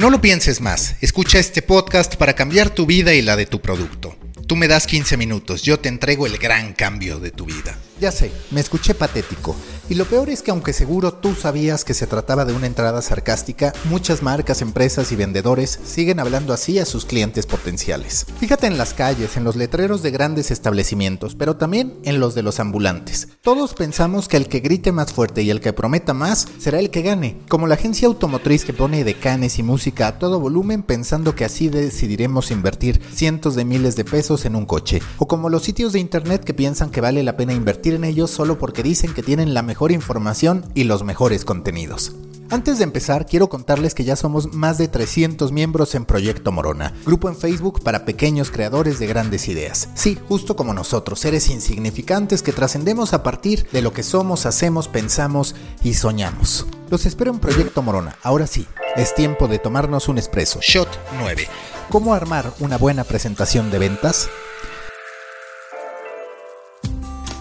No lo pienses más, escucha este podcast para cambiar tu vida y la de tu producto. Tú me das 15 minutos, yo te entrego el gran cambio de tu vida. Ya sé, me escuché patético. Y lo peor es que aunque seguro tú sabías que se trataba de una entrada sarcástica, muchas marcas, empresas y vendedores siguen hablando así a sus clientes potenciales. Fíjate en las calles, en los letreros de grandes establecimientos, pero también en los de los ambulantes. Todos pensamos que el que grite más fuerte y el que prometa más será el que gane, como la agencia automotriz que pone decanes y música a todo volumen pensando que así decidiremos invertir cientos de miles de pesos en un coche, o como los sitios de internet que piensan que vale la pena invertir en ellos solo porque dicen que tienen la mejor información y los mejores contenidos. Antes de empezar, quiero contarles que ya somos más de 300 miembros en Proyecto Morona, grupo en Facebook para pequeños creadores de grandes ideas. Sí, justo como nosotros, seres insignificantes que trascendemos a partir de lo que somos, hacemos, pensamos y soñamos. Los espero en Proyecto Morona. Ahora sí, es tiempo de tomarnos un espresso. Shot 9. ¿Cómo armar una buena presentación de ventas?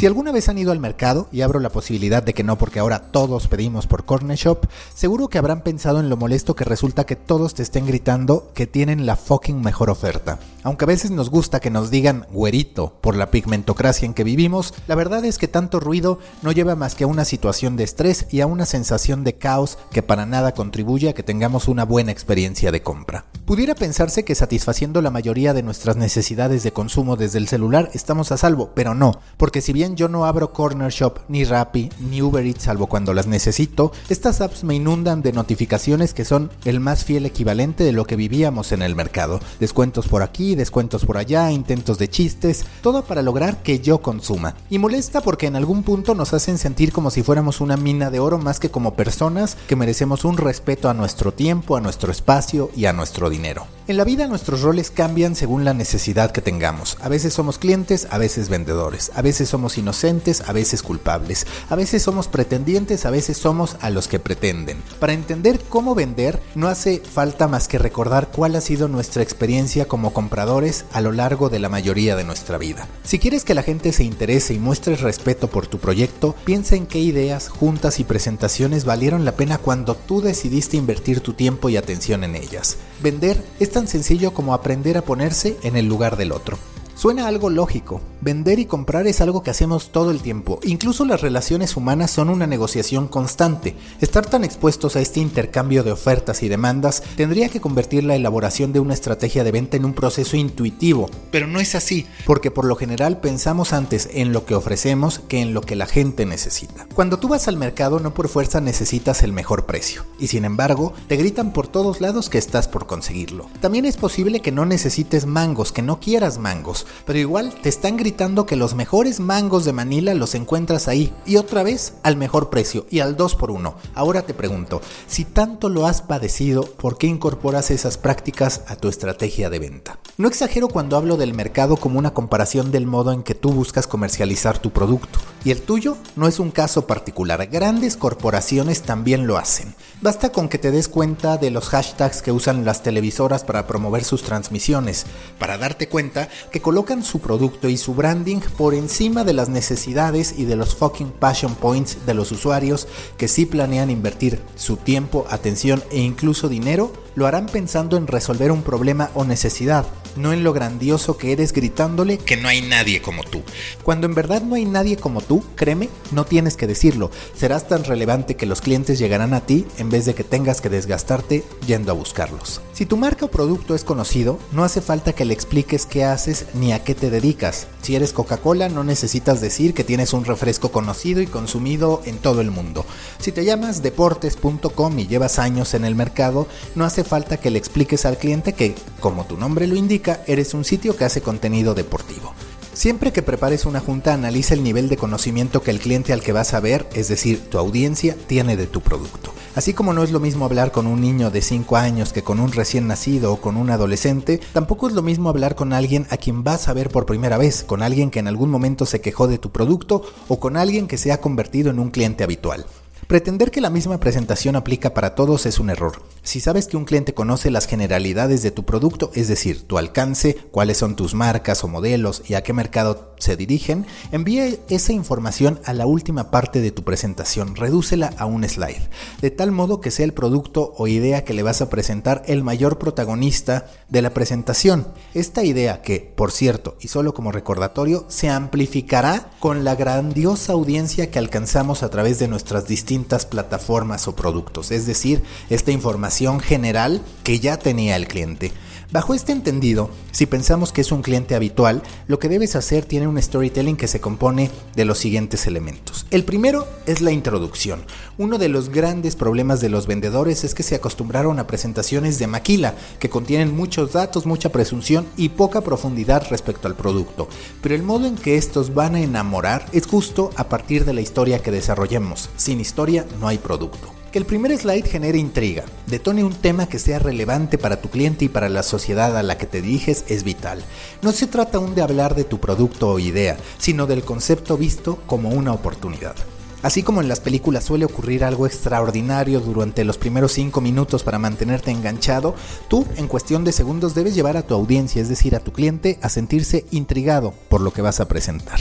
Si alguna vez han ido al mercado, y abro la posibilidad de que no porque ahora todos pedimos por Corner Shop, seguro que habrán pensado en lo molesto que resulta que todos te estén gritando que tienen la fucking mejor oferta. Aunque a veces nos gusta que nos digan güerito por la pigmentocracia en que vivimos, la verdad es que tanto ruido no lleva más que a una situación de estrés y a una sensación de caos que para nada contribuye a que tengamos una buena experiencia de compra. Pudiera pensarse que satisfaciendo la mayoría de nuestras necesidades de consumo desde el celular estamos a salvo, pero no, porque si bien yo no abro Corner Shop, ni Rappi, ni Uber Eats salvo cuando las necesito, estas apps me inundan de notificaciones que son el más fiel equivalente de lo que vivíamos en el mercado. Descuentos por aquí, descuentos por allá, intentos de chistes, todo para lograr que yo consuma. Y molesta porque en algún punto nos hacen sentir como si fuéramos una mina de oro más que como personas que merecemos un respeto a nuestro tiempo, a nuestro espacio y a nuestro dinero. En la vida nuestros roles cambian según la necesidad que tengamos. A veces somos clientes, a veces vendedores, a veces somos inocentes, a veces culpables, a veces somos pretendientes, a veces somos a los que pretenden. Para entender cómo vender no hace falta más que recordar cuál ha sido nuestra experiencia como compradores a lo largo de la mayoría de nuestra vida. Si quieres que la gente se interese y muestre respeto por tu proyecto, piensa en qué ideas, juntas y presentaciones valieron la pena cuando tú decidiste invertir tu tiempo y atención en ellas. Vender es tan sencillo como aprender a ponerse en el lugar del otro. Suena algo lógico. Vender y comprar es algo que hacemos todo el tiempo. Incluso las relaciones humanas son una negociación constante. Estar tan expuestos a este intercambio de ofertas y demandas tendría que convertir la elaboración de una estrategia de venta en un proceso intuitivo. Pero no es así, porque por lo general pensamos antes en lo que ofrecemos que en lo que la gente necesita. Cuando tú vas al mercado no por fuerza necesitas el mejor precio. Y sin embargo, te gritan por todos lados que estás por conseguirlo. También es posible que no necesites mangos, que no quieras mangos pero igual te están gritando que los mejores mangos de Manila los encuentras ahí y otra vez al mejor precio y al 2 por 1 Ahora te pregunto, si tanto lo has padecido, ¿por qué incorporas esas prácticas a tu estrategia de venta? No exagero cuando hablo del mercado como una comparación del modo en que tú buscas comercializar tu producto. Y el tuyo no es un caso particular, grandes corporaciones también lo hacen. Basta con que te des cuenta de los hashtags que usan las televisoras para promover sus transmisiones, para darte cuenta que colocan su producto y su branding por encima de las necesidades y de los fucking passion points de los usuarios que sí planean invertir su tiempo, atención e incluso dinero lo harán pensando en resolver un problema o necesidad, no en lo grandioso que eres gritándole que no hay nadie como tú. Cuando en verdad no hay nadie como tú, créeme, no tienes que decirlo. Serás tan relevante que los clientes llegarán a ti en vez de que tengas que desgastarte yendo a buscarlos. Si tu marca o producto es conocido, no hace falta que le expliques qué haces ni a qué te dedicas. Si eres Coca-Cola, no necesitas decir que tienes un refresco conocido y consumido en todo el mundo. Si te llamas deportes.com y llevas años en el mercado, no hace falta que le expliques al cliente que, como tu nombre lo indica, eres un sitio que hace contenido deportivo. Siempre que prepares una junta, analiza el nivel de conocimiento que el cliente al que vas a ver, es decir, tu audiencia, tiene de tu producto. Así como no es lo mismo hablar con un niño de 5 años que con un recién nacido o con un adolescente, tampoco es lo mismo hablar con alguien a quien vas a ver por primera vez, con alguien que en algún momento se quejó de tu producto o con alguien que se ha convertido en un cliente habitual. Pretender que la misma presentación aplica para todos es un error. Si sabes que un cliente conoce las generalidades de tu producto, es decir, tu alcance, cuáles son tus marcas o modelos y a qué mercado se dirigen, envíe esa información a la última parte de tu presentación, redúcela a un slide, de tal modo que sea el producto o idea que le vas a presentar el mayor protagonista de la presentación. Esta idea que, por cierto, y solo como recordatorio, se amplificará con la grandiosa audiencia que alcanzamos a través de nuestras distintas plataformas o productos, es decir, esta información general que ya tenía el cliente. Bajo este entendido, si pensamos que es un cliente habitual, lo que debes hacer tiene un storytelling que se compone de los siguientes elementos. El primero es la introducción. Uno de los grandes problemas de los vendedores es que se acostumbraron a presentaciones de maquila, que contienen muchos datos, mucha presunción y poca profundidad respecto al producto. Pero el modo en que estos van a enamorar es justo a partir de la historia que desarrollemos. Sin historia no hay producto. Que el primer slide genere intriga, detone un tema que sea relevante para tu cliente y para la sociedad a la que te diriges es vital. No se trata aún de hablar de tu producto o idea, sino del concepto visto como una oportunidad. Así como en las películas suele ocurrir algo extraordinario durante los primeros 5 minutos para mantenerte enganchado, tú en cuestión de segundos debes llevar a tu audiencia, es decir, a tu cliente, a sentirse intrigado por lo que vas a presentar.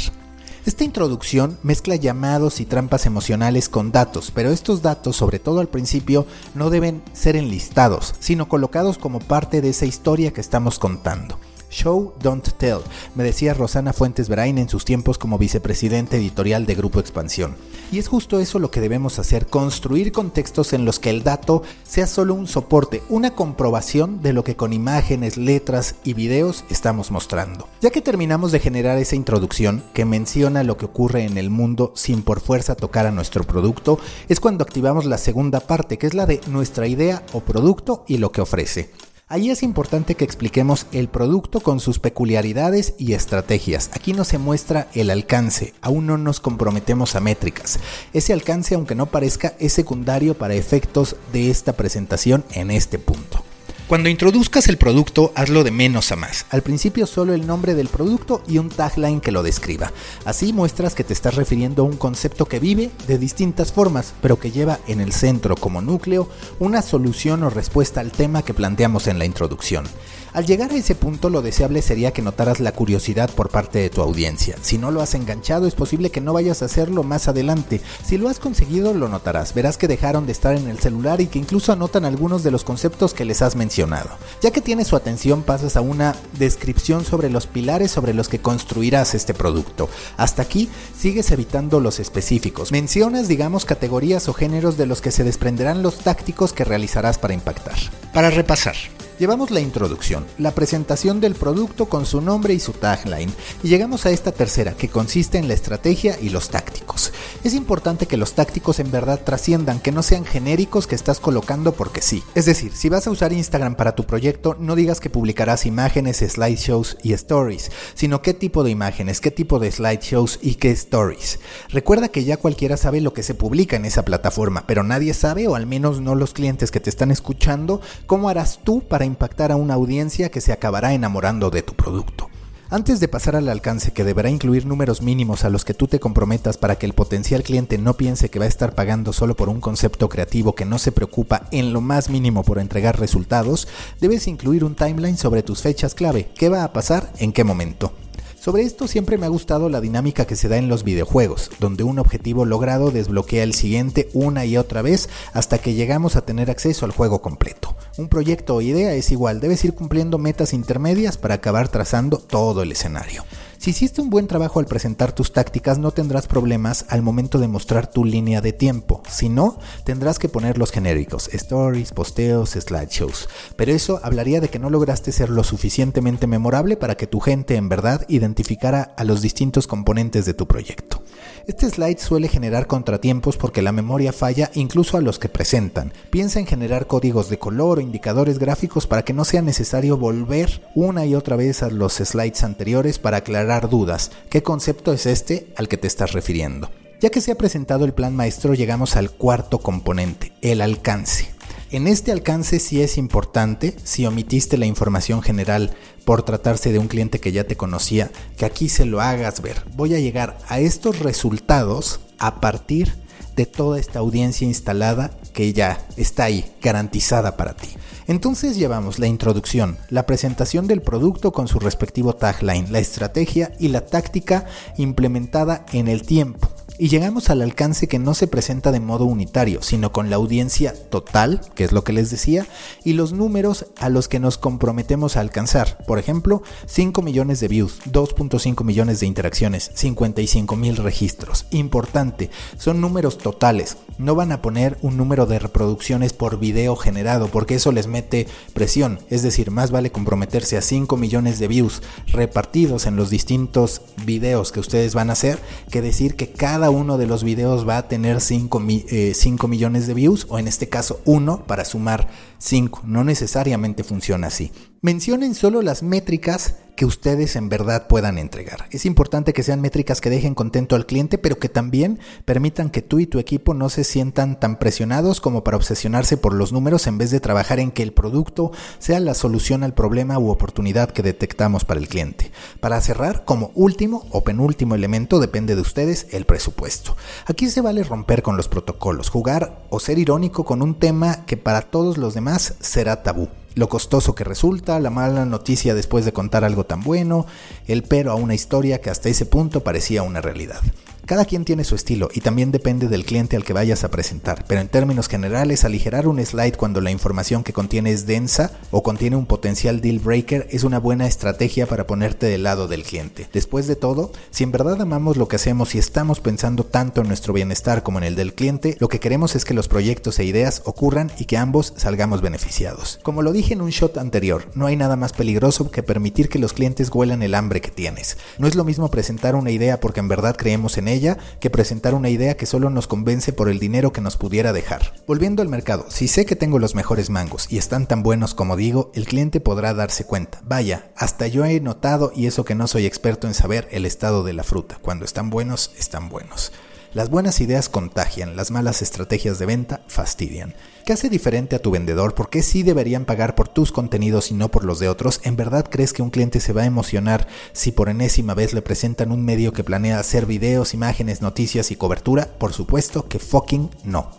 Esta introducción mezcla llamados y trampas emocionales con datos, pero estos datos, sobre todo al principio, no deben ser enlistados, sino colocados como parte de esa historia que estamos contando. Show, don't tell, me decía Rosana Fuentes Brain en sus tiempos como vicepresidente editorial de Grupo Expansión. Y es justo eso lo que debemos hacer, construir contextos en los que el dato sea solo un soporte, una comprobación de lo que con imágenes, letras y videos estamos mostrando. Ya que terminamos de generar esa introducción que menciona lo que ocurre en el mundo sin por fuerza tocar a nuestro producto, es cuando activamos la segunda parte, que es la de nuestra idea o producto y lo que ofrece. Ahí es importante que expliquemos el producto con sus peculiaridades y estrategias. Aquí no se muestra el alcance, aún no nos comprometemos a métricas. Ese alcance, aunque no parezca, es secundario para efectos de esta presentación en este punto. Cuando introduzcas el producto, hazlo de menos a más. Al principio solo el nombre del producto y un tagline que lo describa. Así muestras que te estás refiriendo a un concepto que vive de distintas formas, pero que lleva en el centro como núcleo una solución o respuesta al tema que planteamos en la introducción. Al llegar a ese punto lo deseable sería que notaras la curiosidad por parte de tu audiencia. Si no lo has enganchado es posible que no vayas a hacerlo más adelante. Si lo has conseguido lo notarás. Verás que dejaron de estar en el celular y que incluso anotan algunos de los conceptos que les has mencionado. Ya que tienes su atención pasas a una descripción sobre los pilares sobre los que construirás este producto. Hasta aquí sigues evitando los específicos. Mencionas digamos categorías o géneros de los que se desprenderán los tácticos que realizarás para impactar. Para repasar, Llevamos la introducción, la presentación del producto con su nombre y su tagline, y llegamos a esta tercera, que consiste en la estrategia y los tácticos. Es importante que los tácticos en verdad trasciendan, que no sean genéricos que estás colocando porque sí. Es decir, si vas a usar Instagram para tu proyecto, no digas que publicarás imágenes, slideshows y stories, sino qué tipo de imágenes, qué tipo de slideshows y qué stories. Recuerda que ya cualquiera sabe lo que se publica en esa plataforma, pero nadie sabe, o al menos no los clientes que te están escuchando, cómo harás tú para impactar a una audiencia que se acabará enamorando de tu producto. Antes de pasar al alcance que deberá incluir números mínimos a los que tú te comprometas para que el potencial cliente no piense que va a estar pagando solo por un concepto creativo que no se preocupa en lo más mínimo por entregar resultados, debes incluir un timeline sobre tus fechas clave, qué va a pasar, en qué momento. Sobre esto siempre me ha gustado la dinámica que se da en los videojuegos, donde un objetivo logrado desbloquea el siguiente una y otra vez hasta que llegamos a tener acceso al juego completo. Un proyecto o idea es igual, debes ir cumpliendo metas intermedias para acabar trazando todo el escenario. Si hiciste un buen trabajo al presentar tus tácticas, no tendrás problemas al momento de mostrar tu línea de tiempo. Si no, tendrás que poner los genéricos, stories, posteos, slideshows. Pero eso hablaría de que no lograste ser lo suficientemente memorable para que tu gente en verdad identificara a los distintos componentes de tu proyecto. Este slide suele generar contratiempos porque la memoria falla incluso a los que presentan. Piensa en generar códigos de color o indicadores gráficos para que no sea necesario volver una y otra vez a los slides anteriores para aclarar dudas. ¿Qué concepto es este al que te estás refiriendo? Ya que se ha presentado el plan maestro, llegamos al cuarto componente, el alcance. En este alcance sí es importante, si omitiste la información general por tratarse de un cliente que ya te conocía, que aquí se lo hagas ver. Voy a llegar a estos resultados a partir de toda esta audiencia instalada que ya está ahí, garantizada para ti. Entonces llevamos la introducción, la presentación del producto con su respectivo tagline, la estrategia y la táctica implementada en el tiempo y llegamos al alcance que no se presenta de modo unitario, sino con la audiencia total, que es lo que les decía, y los números a los que nos comprometemos a alcanzar. Por ejemplo, 5 millones de views, 2.5 millones de interacciones, 55 mil registros. Importante, son números totales. No van a poner un número de reproducciones por video generado, porque eso les mete presión. Es decir, más vale comprometerse a 5 millones de views repartidos en los distintos videos que ustedes van a hacer, que decir que cada uno de los videos va a tener 5 eh, millones de views o en este caso uno para sumar 5. No necesariamente funciona así. Mencionen solo las métricas que ustedes en verdad puedan entregar. Es importante que sean métricas que dejen contento al cliente, pero que también permitan que tú y tu equipo no se sientan tan presionados como para obsesionarse por los números en vez de trabajar en que el producto sea la solución al problema u oportunidad que detectamos para el cliente. Para cerrar, como último o penúltimo elemento, depende de ustedes el presupuesto. Aquí se vale romper con los protocolos, jugar o ser irónico con un tema que para todos los demás será tabú lo costoso que resulta, la mala noticia después de contar algo tan bueno, el pero a una historia que hasta ese punto parecía una realidad. Cada quien tiene su estilo y también depende del cliente al que vayas a presentar, pero en términos generales, aligerar un slide cuando la información que contiene es densa o contiene un potencial deal breaker es una buena estrategia para ponerte del lado del cliente. Después de todo, si en verdad amamos lo que hacemos y estamos pensando tanto en nuestro bienestar como en el del cliente, lo que queremos es que los proyectos e ideas ocurran y que ambos salgamos beneficiados. Como lo dije en un shot anterior, no hay nada más peligroso que permitir que los clientes huelan el hambre que tienes. No es lo mismo presentar una idea porque en verdad creemos en ella, que presentar una idea que solo nos convence por el dinero que nos pudiera dejar. Volviendo al mercado, si sé que tengo los mejores mangos y están tan buenos como digo, el cliente podrá darse cuenta. Vaya, hasta yo he notado, y eso que no soy experto en saber, el estado de la fruta. Cuando están buenos, están buenos. Las buenas ideas contagian, las malas estrategias de venta fastidian. ¿Qué hace diferente a tu vendedor? ¿Por qué sí deberían pagar por tus contenidos y no por los de otros? ¿En verdad crees que un cliente se va a emocionar si por enésima vez le presentan un medio que planea hacer videos, imágenes, noticias y cobertura? Por supuesto que fucking no.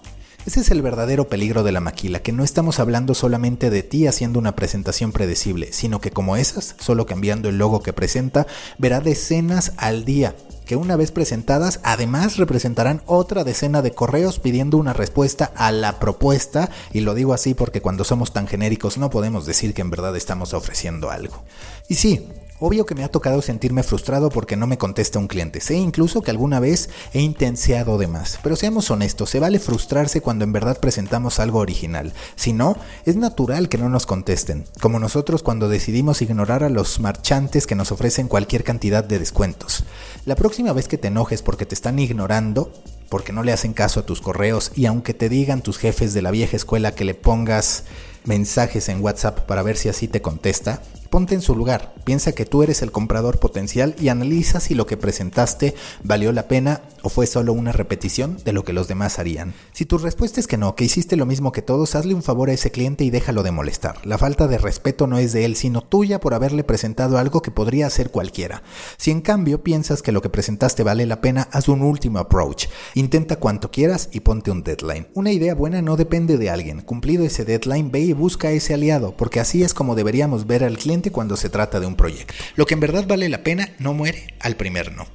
Ese es el verdadero peligro de la maquila, que no estamos hablando solamente de ti haciendo una presentación predecible, sino que como esas, solo cambiando el logo que presenta, verá decenas al día que una vez presentadas además representarán otra decena de correos pidiendo una respuesta a la propuesta y lo digo así porque cuando somos tan genéricos no podemos decir que en verdad estamos ofreciendo algo. Y sí, Obvio que me ha tocado sentirme frustrado porque no me contesta un cliente. Sé incluso que alguna vez he intenseado de más. Pero seamos honestos, se vale frustrarse cuando en verdad presentamos algo original. Si no, es natural que no nos contesten. Como nosotros cuando decidimos ignorar a los marchantes que nos ofrecen cualquier cantidad de descuentos. La próxima vez que te enojes porque te están ignorando, porque no le hacen caso a tus correos y aunque te digan tus jefes de la vieja escuela que le pongas mensajes en WhatsApp para ver si así te contesta, Ponte en su lugar, piensa que tú eres el comprador potencial y analiza si lo que presentaste valió la pena o fue solo una repetición de lo que los demás harían. Si tu respuesta es que no, que hiciste lo mismo que todos, hazle un favor a ese cliente y déjalo de molestar. La falta de respeto no es de él, sino tuya por haberle presentado algo que podría hacer cualquiera. Si en cambio piensas que lo que presentaste vale la pena, haz un último approach. Intenta cuanto quieras y ponte un deadline. Una idea buena no depende de alguien. Cumplido ese deadline, ve y busca a ese aliado, porque así es como deberíamos ver al cliente cuando se trata de un proyecto. Lo que en verdad vale la pena no muere al primer no.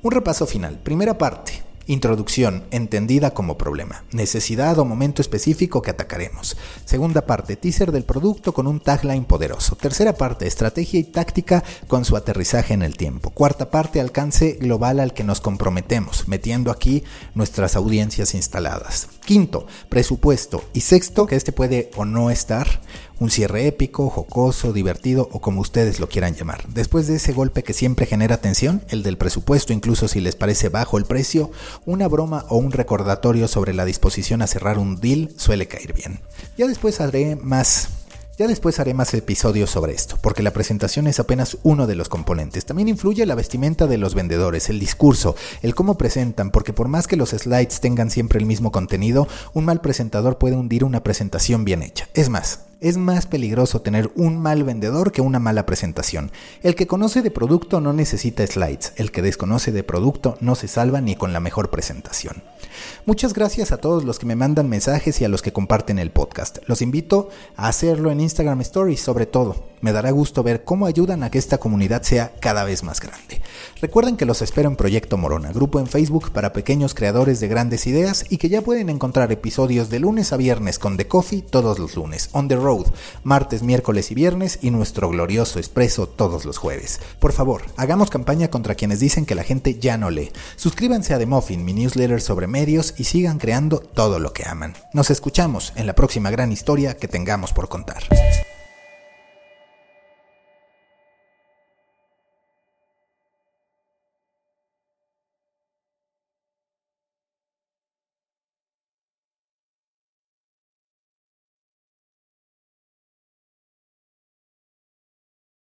Un repaso final. Primera parte. Introducción, entendida como problema, necesidad o momento específico que atacaremos. Segunda parte, teaser del producto con un tagline poderoso. Tercera parte, estrategia y táctica con su aterrizaje en el tiempo. Cuarta parte, alcance global al que nos comprometemos, metiendo aquí nuestras audiencias instaladas. Quinto, presupuesto. Y sexto, que este puede o no estar, un cierre épico, jocoso, divertido o como ustedes lo quieran llamar. Después de ese golpe que siempre genera tensión, el del presupuesto, incluso si les parece bajo el precio, una broma o un recordatorio sobre la disposición a cerrar un deal suele caer bien. Ya después haré más ya después haré más episodios sobre esto, porque la presentación es apenas uno de los componentes. También influye la vestimenta de los vendedores, el discurso, el cómo presentan, porque por más que los slides tengan siempre el mismo contenido, un mal presentador puede hundir una presentación bien hecha. Es más, Es más peligroso tener un mal vendedor que una mala presentación. El que conoce de producto no necesita slides, el que desconoce de producto no se salva ni con la mejor presentación. Muchas gracias a todos los que me mandan mensajes y a los que comparten el podcast. Los invito a hacerlo en Instagram Stories sobre todo. Me dará gusto ver cómo ayudan a que esta comunidad sea cada vez más grande. Recuerden que los espero en Proyecto Morona, grupo en Facebook para pequeños creadores de grandes ideas y que ya pueden encontrar episodios de lunes a viernes con The Coffee todos los lunes, On the Martes, miércoles y viernes y nuestro glorioso expreso todos los jueves. Por favor, hagamos campaña contra quienes dicen que la gente ya no lee. Suscríbanse a The Muffin, mi newsletter sobre medios y sigan creando todo lo que aman. Nos escuchamos en la próxima gran historia que tengamos por contar.